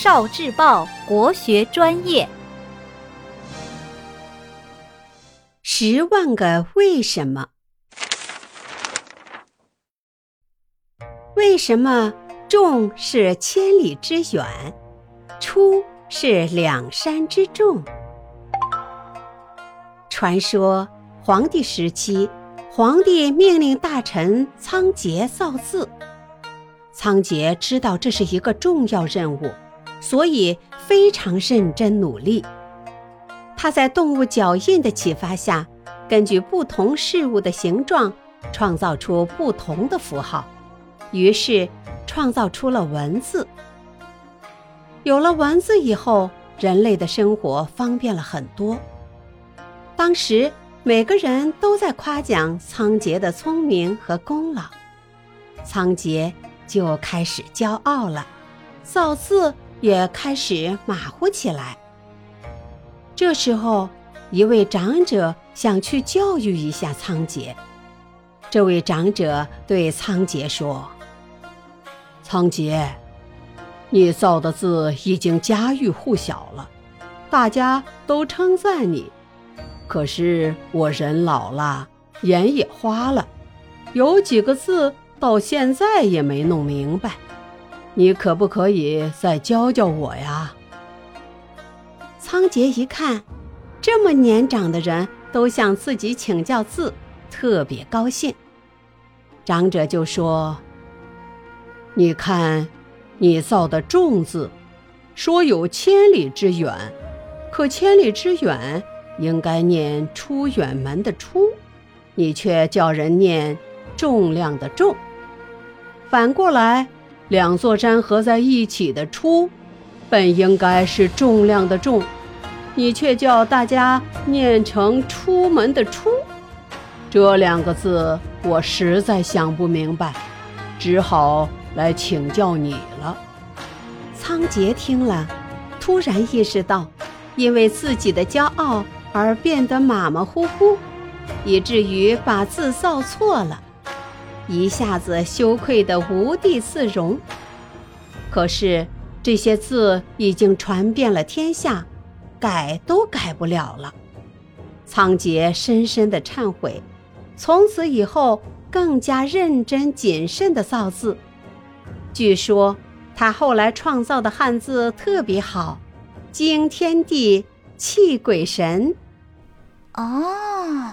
少智报国学专业。十万个为什么？为什么众是千里之远，出是两山之众？传说黄帝时期，皇帝命令大臣仓颉造字。仓颉知道这是一个重要任务，所以非常认真努力。他在动物脚印的启发下，根据不同事物的形状，创造出不同的符号，于是创造出了文字。有了文字以后，人类的生活方便了很多。当时每个人都在夸奖仓颉的聪明和功劳，仓颉。就开始骄傲了，造字也开始马虎起来。这时候，一位长者想去教育一下仓颉。这位长者对仓颉说：“仓颉，你造的字已经家喻户晓了，大家都称赞你。可是我人老了，眼也花了，有几个字。”到现在也没弄明白，你可不可以再教教我呀？仓颉一看，这么年长的人都向自己请教字，特别高兴。长者就说：“你看，你造的‘众’字，说有千里之远，可千里之远应该念出远门的‘出’，你却叫人念重量的‘重’。”反过来，两座山合在一起的“出”，本应该是重量的“重”，你却叫大家念成“出门”的“出”，这两个字我实在想不明白，只好来请教你了。仓颉听了，突然意识到，因为自己的骄傲而变得马马虎虎，以至于把字造错了。一下子羞愧得无地自容。可是这些字已经传遍了天下，改都改不了了。仓颉深深的忏悔，从此以后更加认真谨慎的造字。据说他后来创造的汉字特别好，惊天地，泣鬼神。哦。